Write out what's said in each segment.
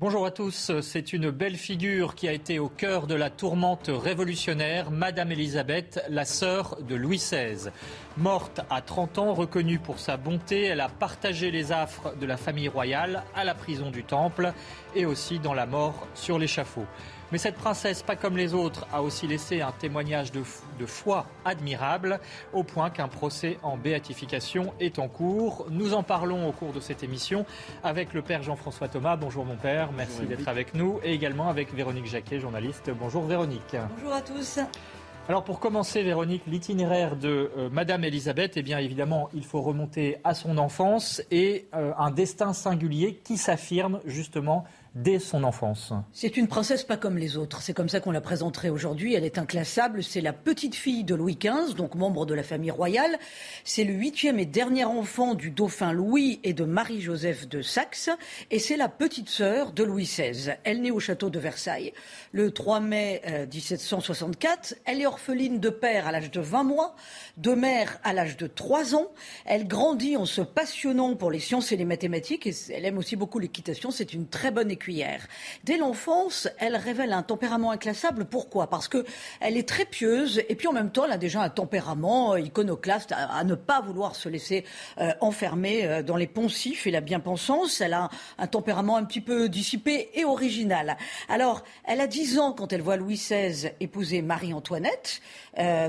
Bonjour à tous. C'est une belle figure qui a été au cœur de la tourmente révolutionnaire, Madame Elisabeth, la sœur de Louis XVI. Morte à 30 ans, reconnue pour sa bonté, elle a partagé les affres de la famille royale à la prison du Temple et aussi dans la mort sur l'échafaud. Mais cette princesse, pas comme les autres, a aussi laissé un témoignage de, de foi admirable, au point qu'un procès en béatification est en cours. Nous en parlons au cours de cette émission avec le père Jean-François Thomas. Bonjour mon père, merci d'être avec nous. Et également avec Véronique Jacquet, journaliste. Bonjour Véronique. Bonjour à tous. Alors pour commencer, Véronique, l'itinéraire de euh, Madame Elisabeth, eh bien évidemment, il faut remonter à son enfance et euh, un destin singulier qui s'affirme justement dès son enfance. C'est une princesse pas comme les autres. C'est comme ça qu'on la présenterait aujourd'hui. Elle est inclassable. C'est la petite fille de Louis XV, donc membre de la famille royale. C'est le huitième et dernier enfant du dauphin Louis et de Marie-Joseph de Saxe. Et c'est la petite sœur de Louis XVI. Elle naît au château de Versailles le 3 mai 1764. Euh, Elle est orpheline de père à l'âge de 20 mois, de mère à l'âge de 3 ans. Elle grandit en se passionnant pour les sciences et les mathématiques. Et elle aime aussi beaucoup l'équitation. C'est une très bonne Dès l'enfance, elle révèle un tempérament inclassable. Pourquoi? Parce que elle est très pieuse et puis en même temps, elle a déjà un tempérament euh, iconoclaste à, ne pas vouloir se laisser euh, enfermer euh, dans les poncifs et la bien-pensance. Elle a un, tempérament un petit peu dissipé et original. Alors, elle a 10 ans quand elle voit Louis XVI épouser Marie-Antoinette,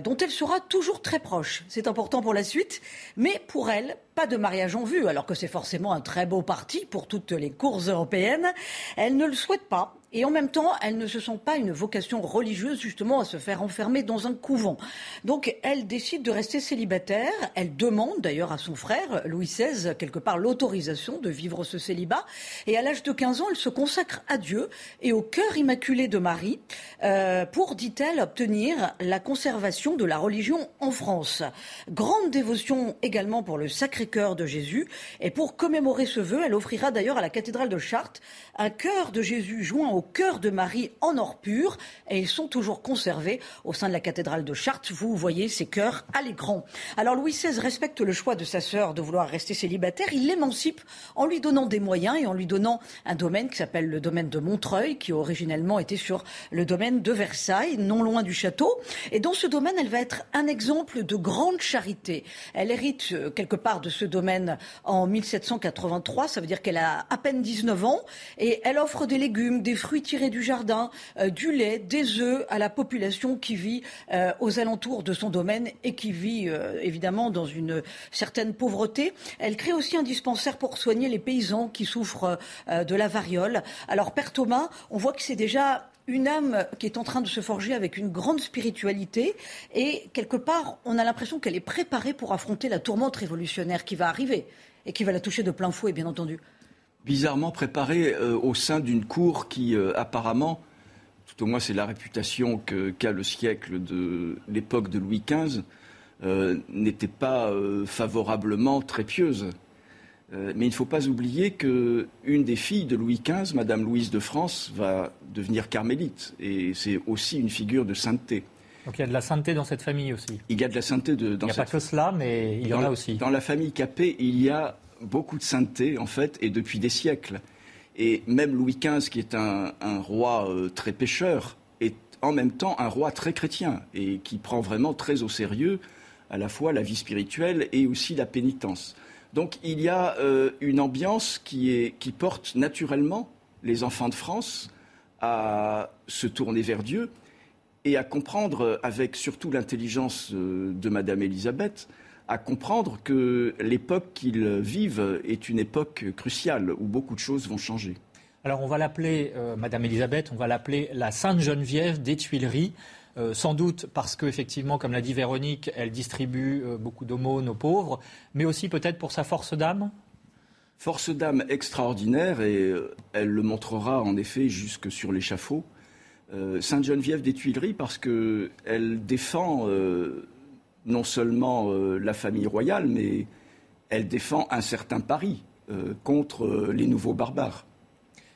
dont elle sera toujours très proche. C'est important pour la suite, mais pour elle, pas de mariage en vue, alors que c'est forcément un très beau parti pour toutes les cours européennes. Elle ne le souhaite pas et en même temps, elle ne se sent pas une vocation religieuse justement à se faire enfermer dans un couvent. Donc elle décide de rester célibataire. Elle demande d'ailleurs à son frère, Louis XVI, quelque part l'autorisation de vivre ce célibat. Et à l'âge de 15 ans, elle se consacre à Dieu et au cœur immaculé de Marie euh, pour, dit-elle, obtenir la conservation de la religion en France. Grande dévotion également pour le Sacré-Cœur de Jésus. Et pour commémorer ce vœu, elle offrira d'ailleurs à la cathédrale de Chartres un cœur de Jésus joint au cœur de Marie en or pur et ils sont toujours conservés au sein de la cathédrale de Chartres. Vous voyez ces cœurs à l'écran. Alors Louis XVI respecte le choix de sa sœur de vouloir rester célibataire. Il l'émancipe en lui donnant des moyens et en lui donnant un domaine qui s'appelle le domaine de Montreuil, qui originellement était sur le domaine de Versailles, non loin du château. Et dans ce domaine, elle va être un exemple de grande charité. Elle hérite euh, quelque part de ce domaine en 1783. Ça veut dire qu'elle a à peine 19 ans et elle offre des légumes, des fruits tirés du jardin, euh, du lait, des œufs à la population qui vit euh, aux alentours de son domaine et qui vit euh, évidemment dans une certaine pauvreté. Elle crée aussi un dispensaire pour soigner les paysans qui souffrent de la variole. Alors Père Thomas, on voit que c'est déjà une âme qui est en train de se forger avec une grande spiritualité et quelque part on a l'impression qu'elle est préparée pour affronter la tourmente révolutionnaire qui va arriver et qui va la toucher de plein fouet bien entendu bizarrement préparé euh, au sein d'une cour qui, euh, apparemment, tout au moins c'est la réputation qu'a le siècle de l'époque de Louis XV, euh, n'était pas favorablement très pieuse. mais il ne faut pas oublier qu'une des filles de Louis XV, Madame Louise de France, va devenir carmélite. Et c'est aussi une figure de sainteté. Donc il y a de la sainteté dans cette famille aussi. Il y a de la sainteté de, dans Il n'y a pas que cela, mais il y en a aussi. Dans la famille Capet, il y a beaucoup de sainteté, en fait, et depuis des siècles. Et même Louis XV, qui est un, roi euh, très pécheur, est en même temps un roi très chrétien et qui prend vraiment très au sérieux à la fois la vie spirituelle et aussi la pénitence. Donc il y a euh, une ambiance qui, est, qui porte naturellement les enfants de France à se tourner vers Dieu et à comprendre, avec surtout l'intelligence euh, de Madame Élisabeth, à comprendre que l'époque qu'ils vivent est une époque cruciale où beaucoup de choses vont changer. Alors on va l'appeler, euh, Madame Elisabeth, on va l'appeler la Sainte Geneviève des Tuileries. Euh, sans doute parce qu'effectivement, comme l'a dit Véronique, elle distribue euh, beaucoup d'aumônes aux pauvres, mais aussi peut-être pour sa force d'âme? Force d'âme extraordinaire, et elle le montrera en effet jusque sur l'échafaud. Sainte-Geneviève des Tuileries, parce qu'elle défend non seulement la famille royale, mais elle défend un certain Paris contre les nouveaux barbares.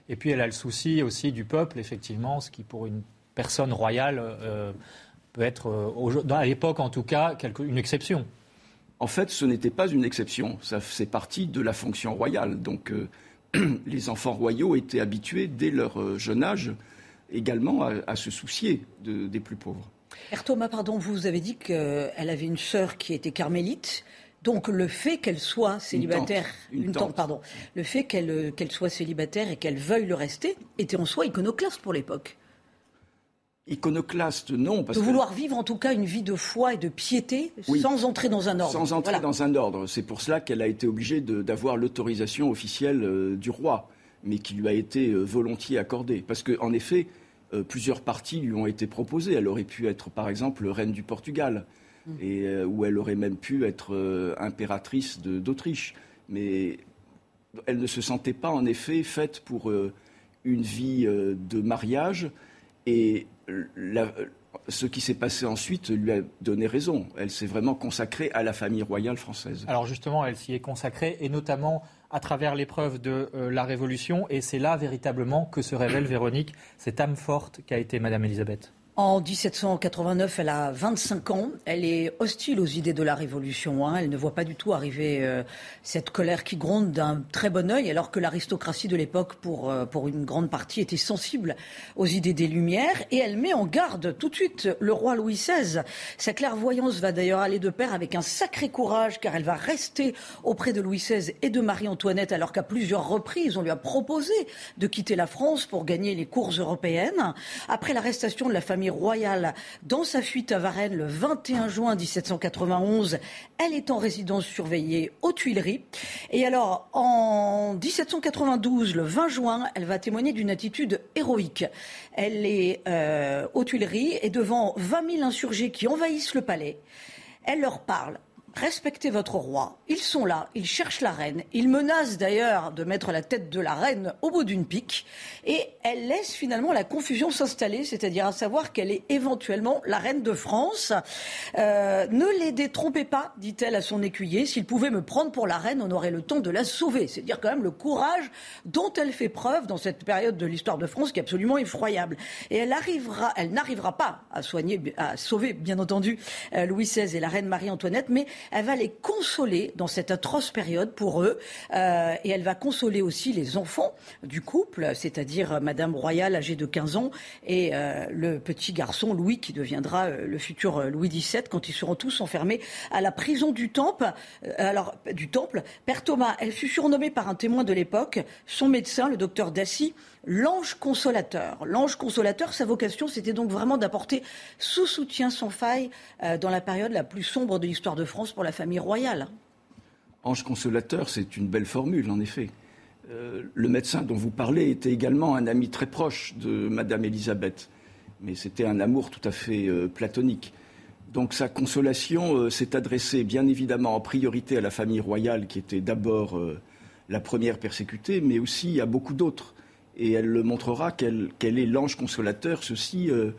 Et puis elle a le souci aussi du peuple, effectivement, ce qui pour une personne royale euh, peut être, euh, à l'époque en tout cas, une exception. En fait, ce n'était pas une exception, ça c'est partie de la fonction royale. Donc euh, les enfants royaux étaient habitués dès leur jeune âge également à, se soucier des plus pauvres. Père Thomas, pardon, vous avez dit qu'elle avait une sœur qui était carmélite. Donc le fait qu'elle soit célibataire, une tante, pardon, le fait qu'elle qu'elle soit célibataire et qu'elle veuille le rester était en soi iconoclaste pour l'époque. Iconoclaste, non. Parce de vouloir vivre en tout cas une vie de foi et de piété sans entrer dans un ordre. Sans entrer dans un ordre. C'est pour cela qu'elle a été obligée d'avoir l'autorisation officielle euh, du roi, mais qui lui a été euh, volontiers accordée. Parce qu'en effet, euh, plusieurs parties lui ont été proposées. Elle aurait pu être, par exemple, reine du Portugal et euh, où elle aurait même pu être euh, impératrice d'Autriche. Mais elle ne se sentait pas en effet faite pour euh, une vie de mariage et ce qui s'est passé ensuite lui a donné raison. Elle s'est vraiment consacrée à la famille royale française. Alors justement, elle s'y est consacrée et notamment à travers l'épreuve de la Révolution et c'est là véritablement que se révèle Véronique, cette âme forte qu'a été Madame Elisabeth. En 1789, elle a 25 ans. Elle est hostile aux idées de la Révolution. Hein. Elle ne voit pas du tout arriver euh, cette colère qui gronde d'un très bon œil, alors que l'aristocratie de l'époque, pour, euh, pour une grande partie, était sensible aux idées des Lumières. Et elle met en garde tout de suite le roi Louis XVI. Sa clairvoyance va d'ailleurs aller de pair avec un sacré courage, car elle va rester auprès de Louis XVI et de Marie-Antoinette, alors qu'à plusieurs reprises, on lui a proposé de quitter la France pour gagner les cours européennes. Après l'arrestation de la famille royale dans sa fuite à Varennes le 21 juin 1791. Elle est en résidence surveillée aux Tuileries. Et alors, en 1792, le 20 juin, elle va témoigner d'une attitude héroïque. Elle est euh, aux Tuileries et devant 20 000 insurgés qui envahissent le palais. Elle leur parle respectez votre roi. Ils sont là, ils cherchent la reine. Ils menacent d'ailleurs de mettre la tête de la reine au bout d'une pique. Et elle laisse finalement la confusion s'installer, c'est-à-dire à savoir qu'elle est éventuellement la reine de France. Euh, ne les détrompez pas, dit-elle à son écuyer. S'il pouvait me prendre pour la reine, on aurait le temps de la sauver. C'est dire quand même le courage dont elle fait preuve dans cette période de l'histoire de France qui est absolument effroyable. Et elle elle n'arrivera pas à soigner, à sauver, bien entendu, euh, Louis XVI et la reine Marie-Antoinette, mais elle va les consoler dans cette atroce période pour eux. Euh, et elle va consoler aussi les enfants du couple, c'est-à-dire Madame Royale âgée de 15 ans et euh, le petit garçon Louis qui deviendra euh, le futur Louis XVII quand ils seront tous enfermés à la prison du Temple. alors, du Temple, Père Thomas, elle fut surnommée par un témoin de l'époque, son médecin, le docteur Dassy, l'ange consolateur. L'ange consolateur, sa vocation, c'était donc vraiment d'apporter sous soutien sans faille euh, dans la période la plus sombre de l'histoire de France pour la famille royale. Ange consolateur, c'est une belle formule, en effet. Euh, le médecin dont vous parlez était également un ami très proche de Madame Élisabeth, mais c'était un amour tout à fait euh, platonique. Donc sa consolation s'est adressée bien évidemment en priorité à la famille royale, qui était d'abord la première persécutée, mais aussi à beaucoup d'autres et elle le montrera qu'elle est l'ange consolateur, ceci euh,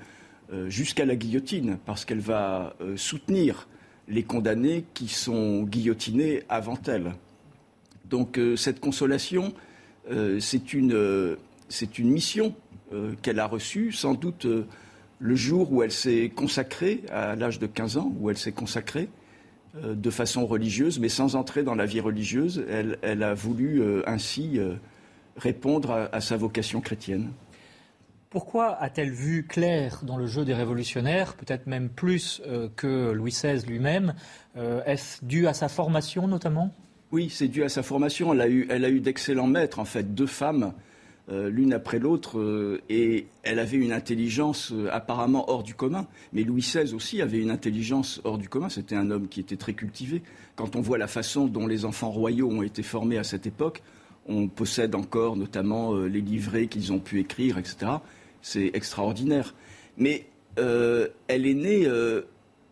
euh, jusqu'à la guillotine, parce qu'elle va euh, soutenir les condamnés qui sont guillotinés avant elle. Donc cette consolation, c'est une, une, mission qu'elle a reçue, sans doute le jour où elle s'est consacrée, à l'âge de 15 ans, où elle s'est consacrée de façon religieuse, mais sans entrer dans la vie religieuse. Elle, elle a voulu ainsi répondre à, sa vocation chrétienne. Pourquoi a-t-elle vu clair dans le jeu des révolutionnaires, peut-être même plus euh, que Louis XVI lui-même euh, Est-ce dû à sa formation notamment? Oui, c'est dû à sa formation. Elle a eu, elle a eu d'excellents maîtres, en fait, deux femmes, euh, l'une après l'autre, et elle avait une intelligence apparemment hors du commun. Mais Louis XVI aussi avait une intelligence hors du commun. C'était un homme qui était très cultivé. Quand on voit la façon dont les enfants royaux ont été formés à cette époque, on possède encore notamment euh, les livrets qu'ils ont pu écrire, etc. C'est extraordinaire. Mais euh, elle est née euh,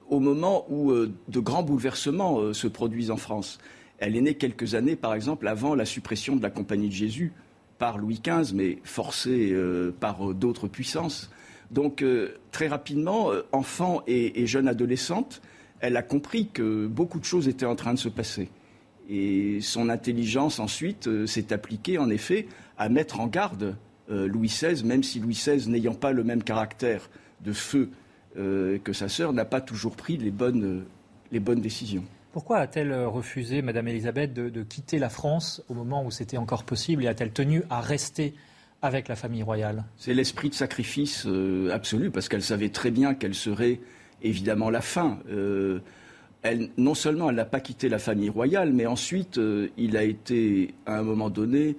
au moment où de grands bouleversements se produisent en France. Elle est née quelques années, par exemple, avant la suppression de la Compagnie de Jésus par Louis XV, mais forcée par d'autres puissances. Donc, très rapidement, enfant et, jeune adolescente, elle a compris que beaucoup de choses étaient en train de se passer. Et son intelligence, ensuite, s'est appliquée, en effet, à mettre en garde Louis XVI, même si Louis XVI, n'ayant pas le même caractère de feu que sa sœur, n'a pas toujours pris les bonnes décisions. Pourquoi a-t-elle refusé, Madame Elisabeth, de, quitter la France au moment où c'était encore possible et a-t-elle tenu à rester avec la famille royale? C'est l'esprit de sacrifice euh, absolu, parce qu'elle savait très bien qu'elle serait évidemment la fin. Euh, non seulement elle n'a pas quitté la famille royale, mais ensuite euh, il a été à un moment donné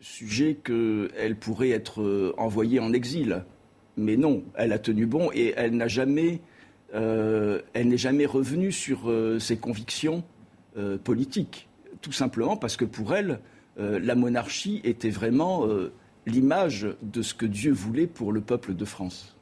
sujet qu'elle pourrait être envoyée en exil. Mais non, elle a tenu bon et elle euh, elle n'est jamais revenue sur euh, ses convictions euh, politiques, tout simplement parce que pour elle, la monarchie était vraiment l'image de ce que Dieu voulait pour le peuple de France.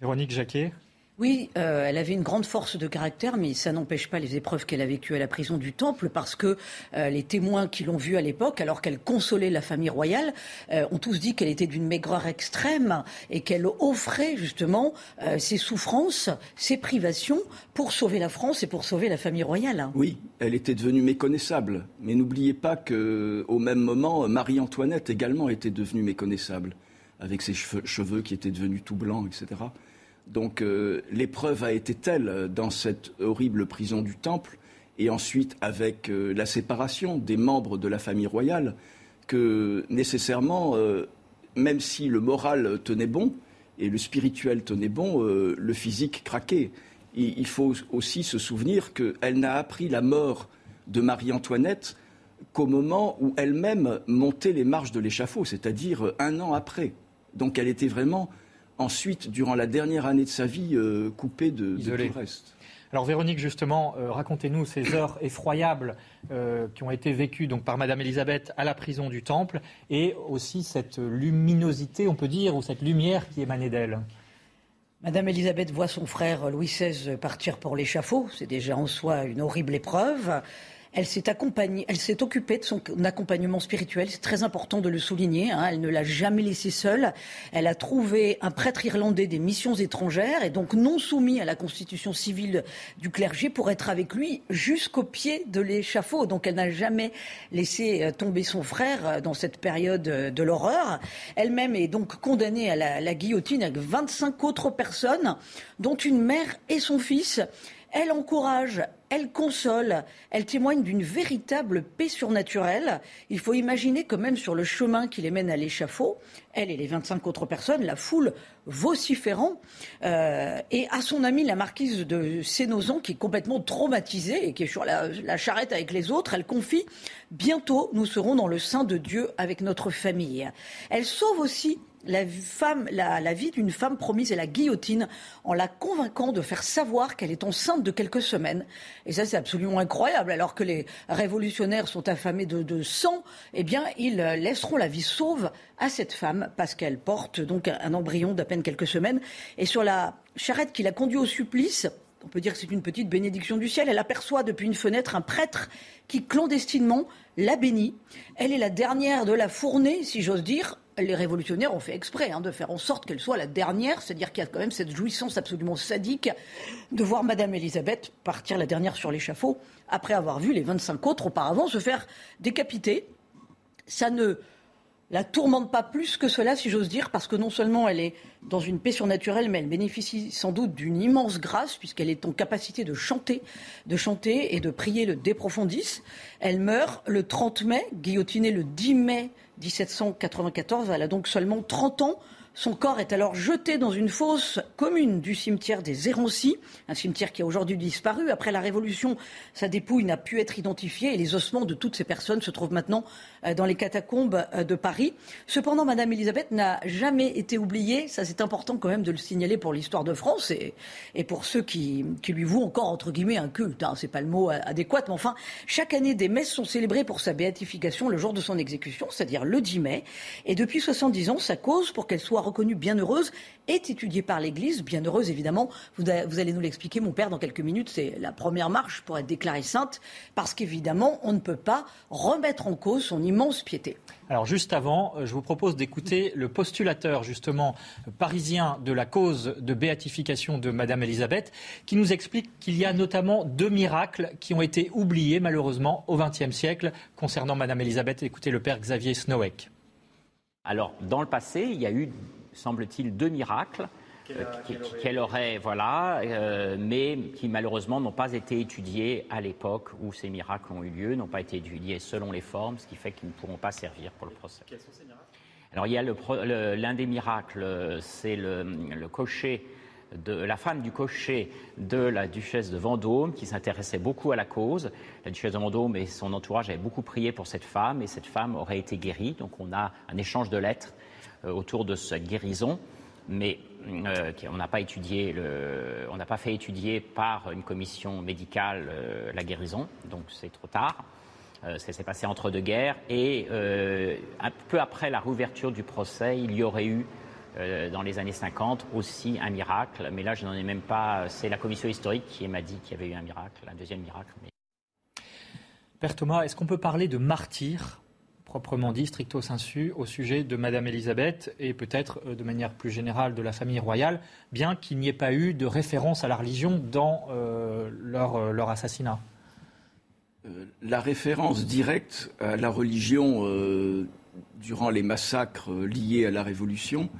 Véronique Jacquet oui, euh, elle avait une grande force de caractère, mais ça n'empêche pas les épreuves qu'elle a vécues à la prison du Temple, parce que euh, les témoins qui l'ont vue à l'époque, alors qu'elle consolait la famille royale, euh, ont tous dit qu'elle était d'une maigreur extrême et qu'elle offrait justement ses souffrances, ses privations pour sauver la France et pour sauver la famille royale. Oui, elle était devenue méconnaissable, mais n'oubliez pas qu'au même moment, Marie-Antoinette également était devenue méconnaissable, avec ses cheveux qui étaient devenus tout blancs, etc. Donc euh, l'épreuve a été telle dans cette horrible prison du Temple, et ensuite avec euh, la séparation des membres de la famille royale, que nécessairement, euh, même si le moral tenait bon et le spirituel tenait bon, le physique craquait. il faut aussi se souvenir qu'elle n'a appris la mort de Marie-Antoinette qu'au moment où elle-même montait les marches de l'échafaud, c'est-à-dire un an après. Donc elle était vraiment ensuite, durant la dernière année de sa vie, euh, coupée de, tout le reste. Alors Véronique, justement, euh, racontez-nous ces heures effroyables euh, qui ont été vécues donc, par Madame Elisabeth à la prison du Temple et aussi cette luminosité, on peut dire, ou cette lumière qui émanait d'elle. Madame Elisabeth voit son frère Louis XVI partir pour l'échafaud. C'est déjà en soi une horrible épreuve. Elle s'est accompagnée, elle s'est occupée de son accompagnement spirituel. C'est très important de le souligner. Hein. Elle ne l'a jamais laissé seule. Elle a trouvé un prêtre irlandais des missions étrangères et donc non soumis à la constitution civile du clergé pour être avec lui jusqu'au pied de l'échafaud. Donc elle n'a jamais laissé euh, tomber son frère euh, dans cette période euh, de l'horreur. Elle-même est donc condamnée à la, la guillotine avec 25 autres personnes, dont une mère et son fils. Elle encourage, elle console, elle témoigne d'une véritable paix surnaturelle. Il faut imaginer que même sur le chemin qui les mène à l'échafaud, elle et les 25 autres personnes, la foule vociférant, euh, et à son amie la marquise de Sénozan, qui est complètement traumatisée et qui est sur la, la charrette avec les autres, elle confie Bientôt, nous serons dans le sein de Dieu avec notre famille. Elle sauve aussi la, vie d'une femme promise à la guillotine en la convainquant de faire savoir qu'elle est enceinte de quelques semaines. Et ça, c'est absolument incroyable. Alors que les révolutionnaires sont affamés de, sang, eh bien, ils laisseront la vie sauve à cette femme parce qu'elle porte donc un embryon d'à peine quelques semaines. Et sur la charrette qui l'a conduit au supplice, on peut dire que c'est une petite bénédiction du ciel. Elle aperçoit depuis une fenêtre un prêtre qui clandestinement la bénit. Elle est la dernière de la fournée, si j'ose dire, les révolutionnaires ont fait exprès hein, de faire en sorte qu'elle soit la dernière, c'est-à-dire qu'il y a quand même cette jouissance absolument sadique de voir Madame Elisabeth partir la dernière sur l'échafaud après avoir vu les 25 autres auparavant se faire décapiter. Ça ne la tourmente pas plus que cela, si j'ose dire, parce que non seulement elle est dans une paix surnaturelle, mais elle bénéficie sans doute d'une immense grâce, puisqu'elle est en capacité de chanter, de chanter et de prier le De Profondis. Elle meurt le 30 mai, guillotinée le 10 mai 1794. Elle a donc seulement 30 ans. Son corps est alors jeté dans une fosse commune du cimetière des Éroncy, un cimetière qui a aujourd'hui disparu. Après la Révolution, sa dépouille n'a pu être identifiée et les ossements de toutes ces personnes se trouvent maintenant euh, dans les catacombes euh, de Paris. Cependant, Madame Elisabeth n'a jamais été oubliée. Ça, c'est important quand même de le signaler pour l'histoire de France et, pour ceux qui, lui vouent encore, entre guillemets, un culte. Hein. C'est pas le mot adéquat, mais enfin, chaque année, des messes sont célébrées pour sa béatification le jour de son exécution, c'est-à-dire le 10 mai. Et depuis 70 ans, sa cause pour qu'elle soit reconnue bienheureuse est étudiée par l'Église. Bienheureuse, évidemment, vous, vous allez nous l'expliquer, mon père, dans quelques minutes. C'est la première marche pour être déclarée sainte, parce qu'évidemment, on ne peut pas remettre en cause son immense piété. Alors juste avant, euh, je vous propose d'écouter le postulateur justement parisien de la cause de béatification de Madame Elisabeth, qui nous explique qu'il y a notamment deux miracles qui ont été oubliés malheureusement au XXe siècle concernant Madame Elisabeth. Écoutez le père Xavier Snowek. Alors dans le passé, il y a eu, semble-t-il, deux miracles qu'elle aurait, voilà, euh, mais qui malheureusement n'ont pas été étudiés à l'époque où ces miracles ont eu lieu, n'ont pas été étudiés selon les formes, ce qui fait qu'ils ne pourront pas servir pour le procès. Quels sont ces miracles? Alors il y a l'un des miracles, c'est le, cocher de la femme du cocher de la duchesse de Vendôme, qui s'intéressait beaucoup à la cause. La duchesse de Vendôme et son entourage avaient beaucoup prié pour cette femme, et cette femme aurait été guérie. Donc on a un échange de lettres autour de cette guérison. Mais euh, on n'a pas étudié, on n'a pas fait étudier par une commission médicale euh, la guérison, donc c'est trop tard. Euh, ça s'est passé entre deux guerres et un peu après la réouverture du procès, il y aurait eu dans les années 50 aussi un miracle, mais là je n'en ai même pas. C'est la commission historique qui m'a dit qu'il y avait eu un miracle, un deuxième miracle. Père Thomas, est-ce qu'on peut parler de martyr proprement dit, stricto sensu, au sujet de Madame Elisabeth et peut-être euh, de manière plus générale de la famille royale, bien qu'il n'y ait pas eu de référence à la religion dans euh, leur, euh, leur, assassinat La référence directe à la religion durant les massacres liés à la Révolution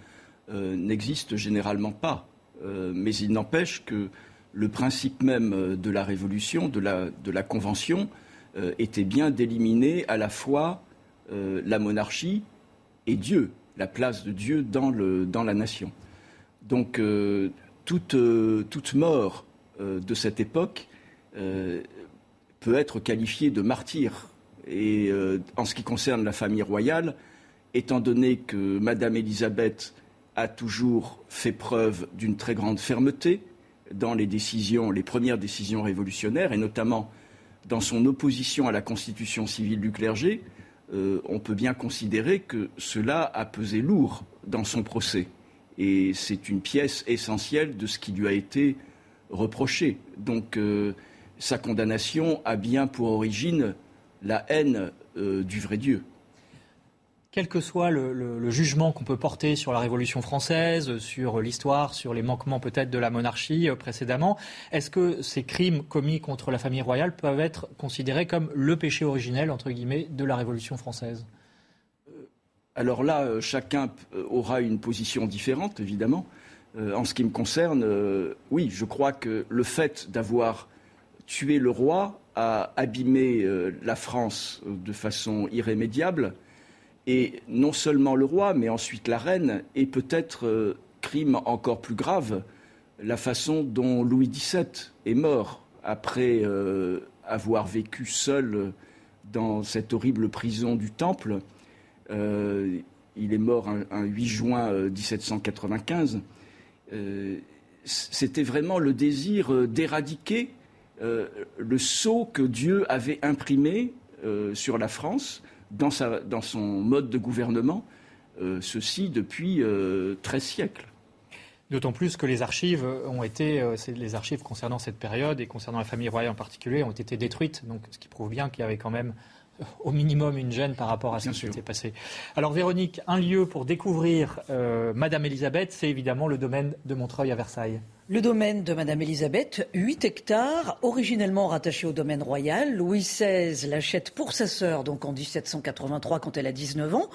n'existe généralement pas. mais il n'empêche que le principe même de la Révolution, de la Convention, était bien d'éliminer à la fois euh, la monarchie et Dieu, la place de Dieu dans, le, dans la nation. Donc euh, toute, euh, toute, mort de cette époque peut être qualifiée de martyr. Et en ce qui concerne la famille royale, étant donné que Madame Élisabeth a toujours fait preuve d'une très grande fermeté dans les décisions, les premières décisions révolutionnaires, et notamment dans son opposition à la constitution civile du clergé, euh, on peut bien considérer que cela a pesé lourd dans son procès. Et c'est une pièce essentielle de ce qui lui a été reproché. Donc euh, sa condamnation a bien pour origine la haine euh, du vrai Dieu quel que soit le, jugement qu'on peut porter sur la Révolution française, sur l'histoire, sur les manquements peut-être de la monarchie euh, précédemment, est-ce que ces crimes commis contre la famille royale peuvent être considérés comme le péché originel, entre guillemets, de la Révolution française? Euh, Alors là, euh, chacun aura une position différente, évidemment. En ce qui me concerne, oui, je crois que le fait d'avoir tué le roi a abîmé la France de façon irrémédiable et non seulement le roi, mais ensuite la reine, et peut-être, euh, crime encore plus grave, la façon dont Louis XVII est mort après euh, avoir vécu seul dans cette horrible prison du Temple. Euh, il est mort un, 8 juin 1795. C'était vraiment le désir d'éradiquer le sceau que Dieu avait imprimé sur la France dans, son mode de gouvernement, euh, ceci depuis 13 euh, siècles. D'autant plus que les archives ont été, euh, les archives concernant cette période et concernant la famille royale en particulier, ont été détruites. Donc, ce qui prouve bien qu'il y avait quand même au minimum une gêne par rapport à ce qui s'était passé. Alors Véronique, un lieu pour découvrir Madame Elisabeth, c'est évidemment le domaine de Montreuil à Versailles. Le domaine de Madame Elisabeth, 8 hectares, originellement rattaché au domaine royal. Louis XVI l'achète pour sa sœur, donc en 1783, quand elle a 19 ans.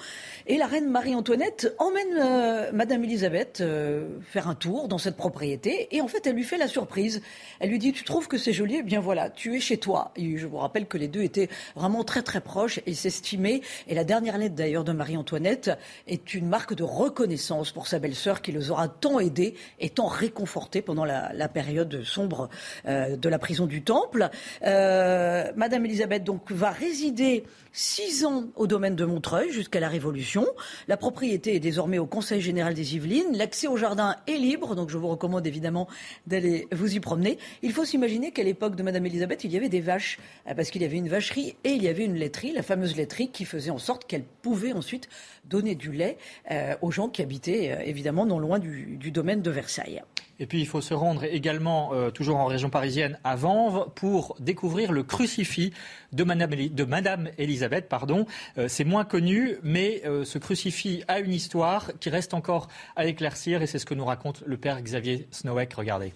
Et la reine Marie-Antoinette emmène euh, Madame Elisabeth euh, faire un tour dans cette propriété. Et en fait, elle lui fait la surprise. Elle lui dit, tu trouves que c'est joli? Eh bien voilà, tu es chez toi. Et je vous rappelle que les deux étaient vraiment très très proches et s'estimaient. Et la dernière lettre d'ailleurs de Marie-Antoinette est une marque de reconnaissance pour sa belle-sœur qui les aura tant aidés et tant réconfortés pendant la, période sombre de la prison du Temple. Madame Elisabeth donc va résider six ans au domaine de Montreuil jusqu'à la Révolution. La propriété est désormais au Conseil général des Yvelines. L'accès au jardin est libre, donc je vous recommande évidemment d'aller vous y promener. Il faut s'imaginer qu'à l'époque de Madame Elisabeth, il y avait des vaches, euh, parce qu'il y avait une vacherie et il y avait une laiterie, la fameuse laiterie qui faisait en sorte qu'elle pouvait ensuite donner du lait euh, aux gens qui habitaient euh, évidemment non loin du, domaine de Versailles. Et puis il faut se rendre également, toujours en région parisienne, à Vanves, pour découvrir le crucifix de Madame, de Madame Elisabeth. Pardon. c'est moins connu, mais ce crucifix a une histoire qui reste encore à éclaircir, et c'est ce que nous raconte le père Xavier Snowek. Regardez.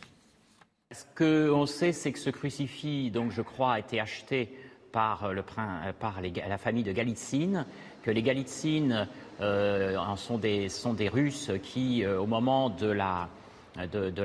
Ce qu'on sait, c'est que ce crucifix, donc je crois, a été acheté par, par la famille de Galitzine, que les Galitzines euh, sont, des, Russes qui, euh, au moment de, la,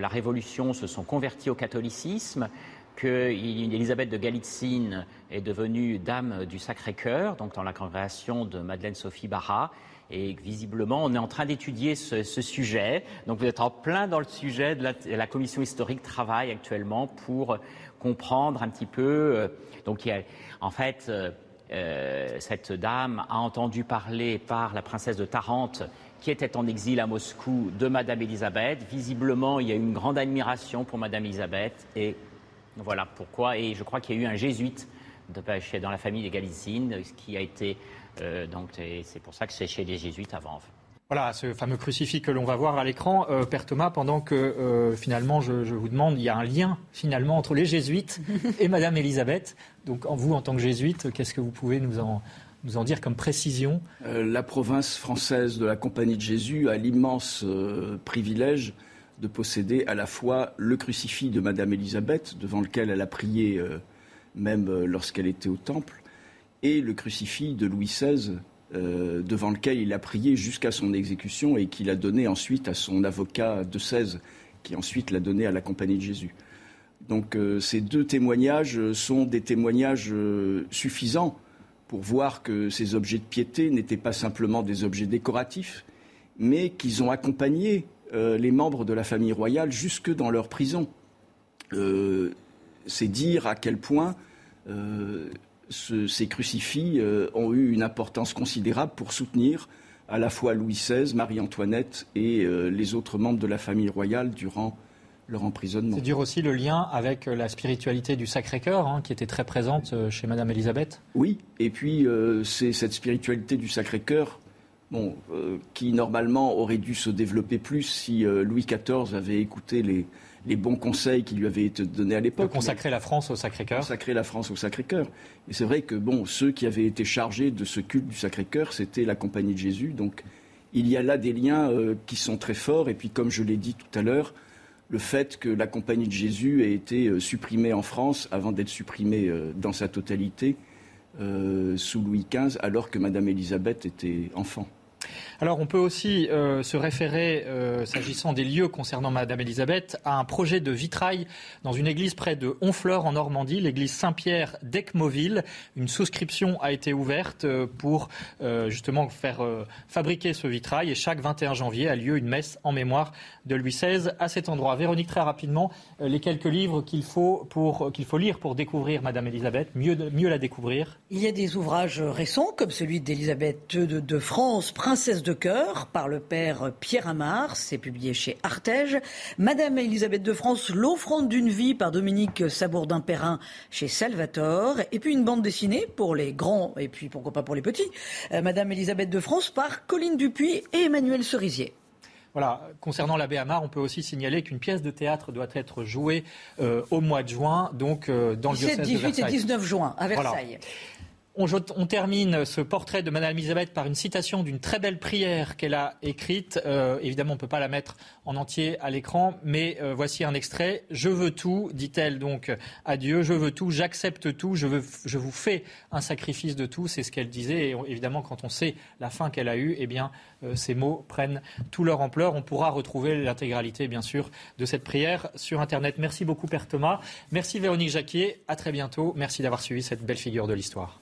Révolution, se sont convertis au catholicisme, que Elisabeth de Galitzine est devenue dame du Sacré-Cœur, donc dans la congrégation de Madeleine Sophie Barra, et visiblement, on est en train d'étudier ce, sujet. Donc vous êtes en plein dans le sujet. De la, commission historique travaille actuellement pour comprendre un petit peu. Euh, donc en fait, euh, euh, cette dame a entendu parler par la princesse de Tarente qui était en exil à Moscou de Madame Elisabeth. Visiblement, il y a une grande admiration pour Madame Elisabeth et voilà pourquoi. Et je crois qu'il y a eu un jésuite dans la famille des Galicines qui a été euh, donc c'est pour ça que c'est chez les jésuites Vanves. Voilà, ce fameux crucifix que l'on va voir à l'écran, euh, Père Thomas, pendant que euh, finalement, je, vous demande, il y a un lien finalement entre les jésuites et Madame Elisabeth. Donc, en vous, en tant que jésuite, qu'est-ce que vous pouvez nous en, nous en dire comme précision? La province française de la Compagnie de Jésus a l'immense privilège de posséder à la fois le crucifix de Madame Elisabeth, devant lequel elle a prié même lorsqu'elle était au temple, et le crucifix de Louis XVI, euh, devant lequel il a prié jusqu'à son exécution et qu'il a donné ensuite à son avocat de XVI, qui ensuite l'a donné à la Compagnie de Jésus. Donc euh, ces deux témoignages sont des témoignages euh, suffisants pour voir que ces objets de piété n'étaient pas simplement des objets décoratifs, mais qu'ils ont accompagné les membres de la famille royale jusque dans leur prison. C'est dire à quel point ces crucifix euh, ont eu une importance considérable pour soutenir à la fois Louis XVI, Marie-Antoinette et euh, les autres membres de la famille royale durant leur emprisonnement. C'est dire aussi le lien avec euh, la spiritualité du Sacré-Cœur, hein, qui était très présente chez Madame Elisabeth. Oui, et puis c'est cette spiritualité du Sacré-Cœur bon, qui normalement aurait dû se développer plus si Louis XIV avait écouté les, les bons conseils qui lui avaient été donnés à l'époque. Consacrer la France au Sacré-Cœur. Consacrer la France au Sacré-Cœur. Et c'est vrai que bon, ceux qui avaient été chargés de ce culte du Sacré-Cœur, c'était la Compagnie de Jésus. Donc il y a là des liens euh, qui sont très forts. Et puis comme je l'ai dit tout à l'heure, le fait que la Compagnie de Jésus ait été euh, supprimée en France avant d'être supprimée euh, dans sa totalité sous Louis XV, alors que Madame Élisabeth était enfant. Alors on peut aussi euh, se référer, euh, s'agissant des lieux concernant Madame Elisabeth, à un projet de vitrail dans une église près de Honfleur en Normandie, l'église Saint-Pierre d'Ecmoville. Une souscription a été ouverte euh, pour justement faire fabriquer ce vitrail et chaque 21 janvier a lieu une messe en mémoire de Louis XVI à cet endroit. Véronique, très rapidement, les quelques livres qu'il faut, qu'il faut lire pour découvrir Madame Elisabeth, mieux, la découvrir. Il y a des ouvrages récents comme celui d'Elisabeth de, de France, princesse de cœur par le père Pierre Amar, c'est publié chez Artege. Madame Elisabeth de France, l'offrande d'une vie par Dominique Sabourdin-Perrin chez Salvatore. Et puis une bande dessinée pour les grands et puis pourquoi pas pour les petits. Euh, Madame Elisabeth de France par Colline Dupuis et Emmanuel Cerisier. Voilà. Concernant l'abbé Amar, on peut aussi signaler qu'une pièce de théâtre doit être jouée euh, au mois de juin, donc euh, dans le diocèse 18 et 19 juin à Versailles. On, termine ce portrait de Madame Elisabeth par une citation d'une très belle prière qu'elle a écrite. Euh, évidemment, on ne peut pas la mettre en entier à l'écran, mais euh, voici un extrait. Je veux tout, dit-elle donc à Dieu. Je veux tout, j'accepte tout, je, vous fais un sacrifice de tout. C'est ce qu'elle disait. Et évidemment, quand on sait la fin qu'elle a eue, eh bien, euh, ces mots prennent tout leur ampleur. On pourra retrouver l'intégralité, bien sûr, de cette prière sur Internet. Merci beaucoup, Père Thomas. Merci, Véronique Jacquier. À très bientôt. Merci d'avoir suivi cette belle figure de l'histoire.